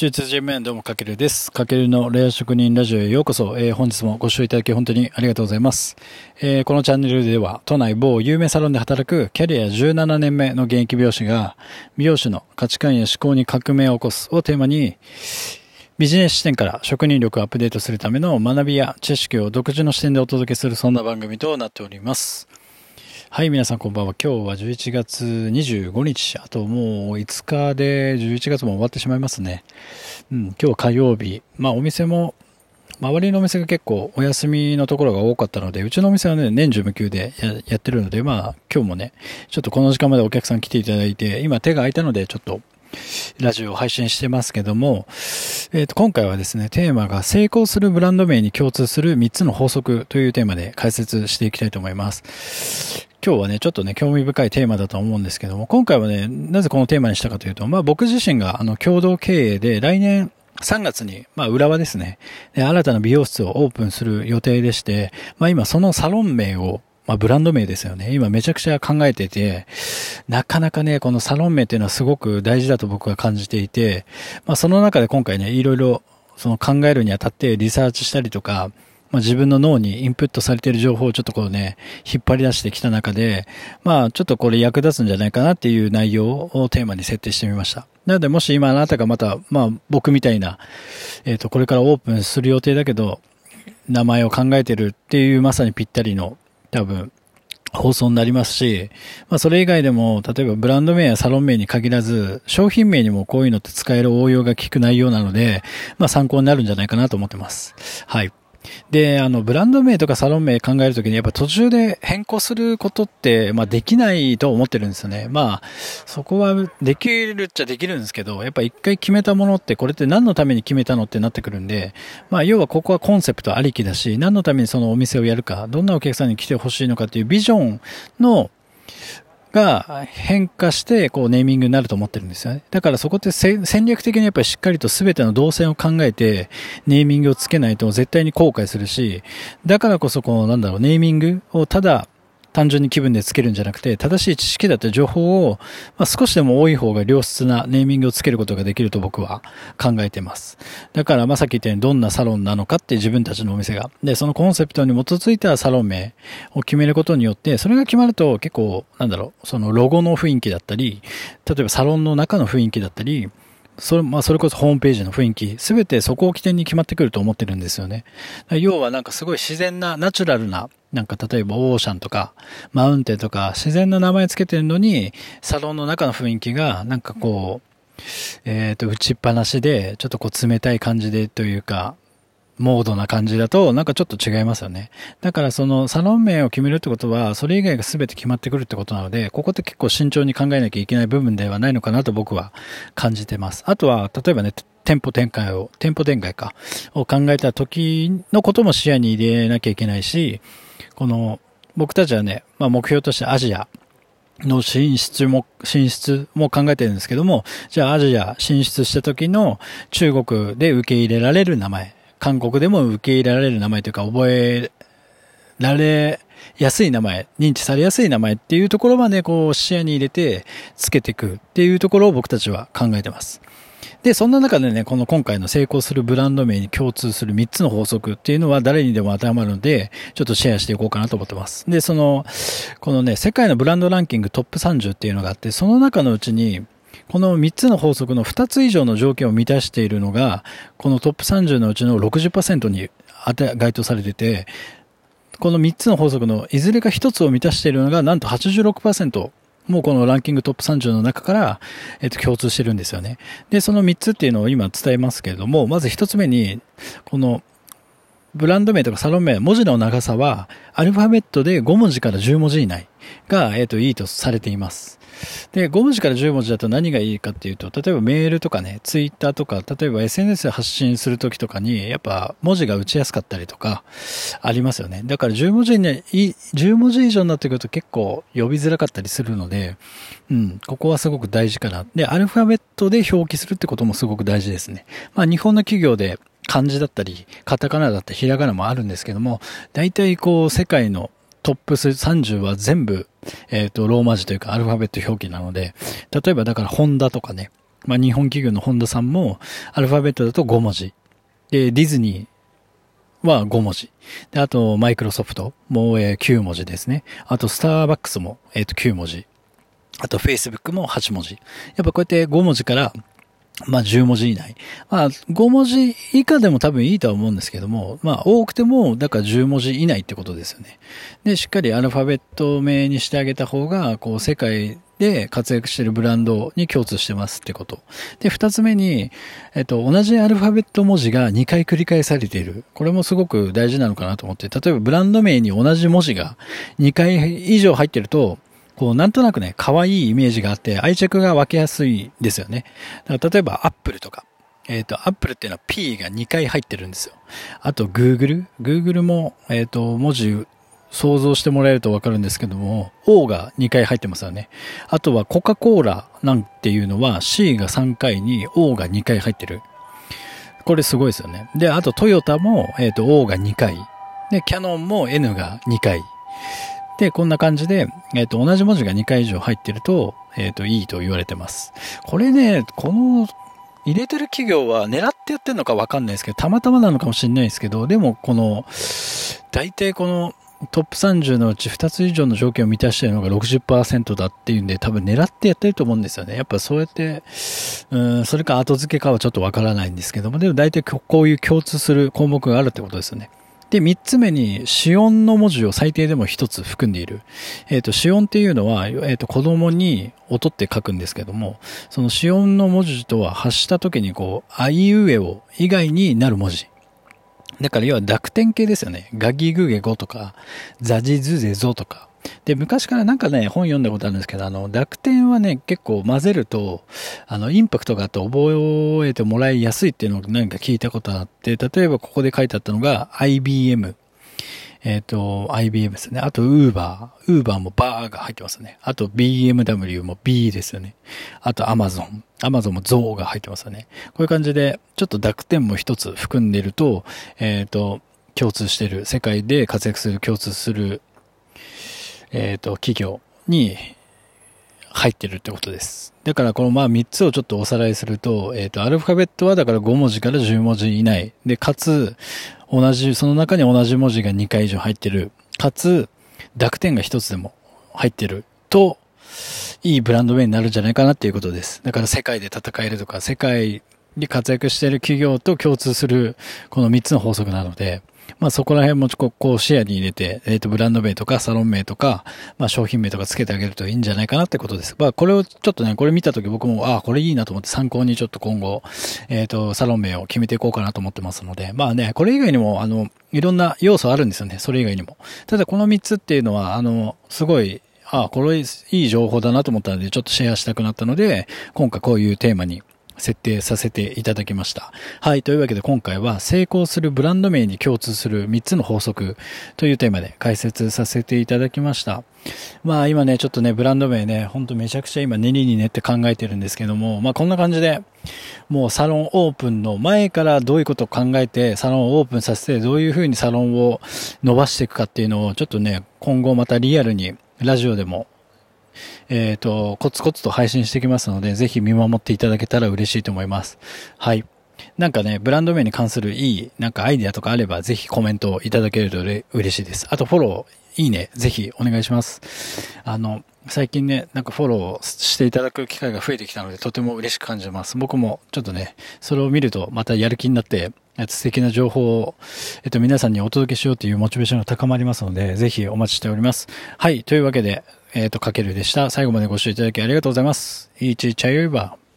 中通面どうもかけるです。かけるのレア職人ラジオへようこそ、えー、本日もご視聴いただき本当にありがとうございます。えー、このチャンネルでは都内某有名サロンで働くキャリア17年目の現役美容師が美容師の価値観や思考に革命を起こすをテーマにビジネス視点から職人力をアップデートするための学びや知識を独自の視点でお届けするそんな番組となっております。はい、皆さんこんばんは。今日は11月25日。あともう5日で11月も終わってしまいますね。うん、今日は火曜日。まあお店も、周りのお店が結構お休みのところが多かったので、うちのお店はね、年中無休でやってるので、まあ今日もね、ちょっとこの時間までお客さん来ていただいて、今手が空いたのでちょっとラジオを配信してますけども、え、ー、と、今回はですね、テーマが成功するブランド名に共通する3つの法則というテーマで解説していきたいと思います。今日はね、ちょっとね、興味深いテーマだと思うんですけども、今回はね、なぜこのテーマにしたかというと、まあ僕自身があの共同経営で来年3月に、まあ浦和ですね、で新たな美容室をオープンする予定でして、まあ今そのサロン名をまあ、ブランド名ですよね。今めちゃくちゃ考えてて、なかなかね、このサロン名っていうのはすごく大事だと僕は感じていて、まあ、その中で今回ね、いろいろその考えるにあたってリサーチしたりとか、まあ、自分の脳にインプットされている情報をちょっとこうね、引っ張り出してきた中で、まあちょっとこれ役立つんじゃないかなっていう内容をテーマに設定してみました。なのでもし今あなたがまた、まあ僕みたいな、えっ、ー、と、これからオープンする予定だけど、名前を考えてるっていうまさにぴったりの多分放送になりますし、まあそれ以外でも、例えばブランド名やサロン名に限らず、商品名にもこういうのって使える応用が効く内容なので、まあ参考になるんじゃないかなと思ってます。はい。で、あの、ブランド名とかサロン名考えるときに、やっぱ途中で変更することって、まあできないと思ってるんですよね。まあ、そこはできるっちゃできるんですけど、やっぱ一回決めたものって、これって何のために決めたのってなってくるんで、まあ要はここはコンセプトありきだし、何のためにそのお店をやるか、どんなお客さんに来てほしいのかっていうビジョンのが変化して、こう、ネーミングになると思ってるんですよね。だからそこって戦略的にやっぱりしっかりと全ての動線を考えて、ネーミングをつけないと絶対に後悔するし、だからこそ、こう、なんだろう、ネーミングをただ、単純に気分でつけるんじゃなくて、正しい知識だった情報を、まあ、少しでも多い方が良質なネーミングをつけることができると僕は考えてます。だから、まあ、さっき言ったようにどんなサロンなのかって自分たちのお店が。で、そのコンセプトに基づいたサロン名を決めることによって、それが決まると結構、なんだろう、そのロゴの雰囲気だったり、例えばサロンの中の雰囲気だったり、それ、まあ、それこそホームページの雰囲気、すべてそこを起点に決まってくると思ってるんですよね。要はなんかすごい自然な、ナチュラルな、なんか例えばオーシャンとか、マウンテンとか、自然な名前つけてるのに、サロンの中の雰囲気が、なんかこう、えっ、ー、と、打ちっぱなしで、ちょっとこう冷たい感じでというか、モードな感じだと、なんかちょっと違いますよね。だからそのサロン名を決めるってことは、それ以外が全て決まってくるってことなので、ここって結構慎重に考えなきゃいけない部分ではないのかなと僕は感じてます。あとは、例えばね、店舗展開を、店舗展開か、を考えた時のことも視野に入れなきゃいけないし、この、僕たちはね、まあ目標としてアジア、の進出も、進出も考えてるんですけども、じゃあアジア進出した時の中国で受け入れられる名前、韓国でも受け入れられる名前というか、覚えられやすい名前、認知されやすい名前っていうところまでこう視野に入れてつけていくっていうところを僕たちは考えてます。で、そんな中でね、この今回の成功するブランド名に共通する3つの法則っていうのは誰にでも当てはまるので、ちょっとシェアしていこうかなと思ってます。で、その、このね、世界のブランドランキングトップ30っていうのがあって、その中のうちに、この3つの法則の2つ以上の条件を満たしているのが、このトップ30のうちの60%に当て、該当されてて、この3つの法則のいずれか1つを満たしているのが、なんと86%。もうこのランキングトップ30の中から、えっと、共通してるんですよね。で、その3つっていうのを今伝えますけれども、まず1つ目に、この、ブランド名とかサロン名、文字の長さは、アルファベットで5文字から10文字以内が、えっと、いいとされています。で、5文字から10文字だと何がいいかっていうと、例えばメールとかね、ツイッターとか、例えば SNS 発信するときとかに、やっぱ文字が打ちやすかったりとか、ありますよね。だから10文字に、10文字以上になってくると結構呼びづらかったりするので、うん、ここはすごく大事かな。で、アルファベットで表記するってこともすごく大事ですね。まあ日本の企業で漢字だったり、カタカナだったり、ひらがなもあるんですけども、大体こう世界のトップ30は全部、えっ、ー、と、ローマ字というかアルファベット表記なので、例えばだからホンダとかね、まあ、日本企業のホンダさんも、アルファベットだと5文字。で、ディズニーは5文字。で、あと、マイクロソフトも、え、9文字ですね。あと、スターバックスも、えっ、ー、と、9文字。あと、Facebook も8文字。やっぱこうやって5文字からまあ10文字以内。まあ5文字以下でも多分いいとは思うんですけども、まあ多くても、だから10文字以内ってことですよね。で、しっかりアルファベット名にしてあげた方が、こう世界で活躍してるブランドに共通してますってこと。で、二つ目に、えっと、同じアルファベット文字が2回繰り返されている。これもすごく大事なのかなと思って、例えばブランド名に同じ文字が2回以上入ってると、こう、なんとなくね、可愛いイメージがあって、愛着が湧きやすいですよね。だから例えば、アップルとか。えっ、ー、と、アップルっていうのは P が2回入ってるんですよ。あと、Google。Google も、えっ、ー、と、文字想像してもらえるとわかるんですけども、O が2回入ってますよね。あとはコカ・コーラなんていうのは C が3回に O が2回入ってる。これすごいですよね。で、あとトヨタも、えっ、ー、と O が2回。で、キャノンも N が2回。で、こんな感じで、えっ、ー、と、同じ文字が2回以上入ってると、えっ、ー、と、いいと言われてます。これね、この、入れてる企業は狙ってやってるのかわかんないですけど、たまたまなのかもしれないですけど、でもこの、大体このトップ30のうち2つ以上の条件を満たしているのが60%だっていうんで、多分狙ってやってると思うんですよね。やっぱそうやって、うん、それか後付けかはちょっとわからないんですけども、でも大体こういう共通する項目があるってことですよね。で、三つ目に、子音の文字を最低でも一つ含んでいる。えっ、ー、と、子音っていうのは、えっ、ー、と、子供に音って書くんですけども、その子音の文字とは発した時にこう、あいうえお以外になる文字。だから要は濁点形ですよね。ガギグゲゴとか、ザジズゼゾとか、で、昔からなんかね、本読んだことあるんですけど、あの、濁点はね、結構混ぜると、あの、インパクトがあって覚えてもらいやすいっていうのを何か聞いたことあって、例えばここで書いてあったのが、IBM。えっ、ー、と、IBM ですね。あと、Uber。Uber もバーが入ってますね。あと、BMW も B ですよね。あと、Amazon。Amazon もゾウが入ってますよね。こういう感じで、ちょっと濁点も一つ含んでると、えっ、ー、と、共通してる、世界で活躍する、共通するえっ、ー、と、企業に入ってるってことです。だからこのまあ3つをちょっとおさらいすると、えっ、ー、と、アルファベットはだから5文字から10文字以内。で、かつ、同じ、その中に同じ文字が2回以上入ってる。かつ、濁点が1つでも入ってる。と、いいブランド名になるんじゃないかなっていうことです。だから世界で戦えるとか、世界で活躍している企業と共通するこの3つの法則なので、まあそこら辺もこう視野に入れて、えっ、ー、と、ブランド名とかサロン名とか、まあ商品名とかつけてあげるといいんじゃないかなってことです。まあこれをちょっとね、これ見たとき僕も、ああ、これいいなと思って参考にちょっと今後、えっ、ー、と、サロン名を決めていこうかなと思ってますので、まあね、これ以外にも、あの、いろんな要素あるんですよね。それ以外にも。ただこの3つっていうのは、あの、すごい、ああ、これいい情報だなと思ったので、ちょっとシェアしたくなったので、今回こういうテーマに設定させていただきました。はい。というわけで今回は成功するブランド名に共通する3つの法則というテーマで解説させていただきました。まあ今ね、ちょっとね、ブランド名ね、ほんとめちゃくちゃ今練りに練って考えてるんですけども、まあこんな感じで、もうサロンオープンの前からどういうことを考えて、サロンをオープンさせて、どういうふうにサロンを伸ばしていくかっていうのを、ちょっとね、今後またリアルにラジオでもえっ、ー、と、コツコツと配信してきますので、ぜひ見守っていただけたら嬉しいと思います。はい。なんかね、ブランド名に関するいい、なんかアイディアとかあれば、ぜひコメントをいただけると嬉しいです。あとフォロー、いいね、ぜひお願いします。あの、最近ね、なんかフォローしていただく機会が増えてきたので、とても嬉しく感じます。僕もちょっとね、それを見るとまたやる気になって、素敵な情報を、えっと、皆さんにお届けしようというモチベーションが高まりますので、ぜひお待ちしております。はい、というわけで、えっ、と、かけるでした。最後までご視聴いただきありがとうございます。いちチャイバー。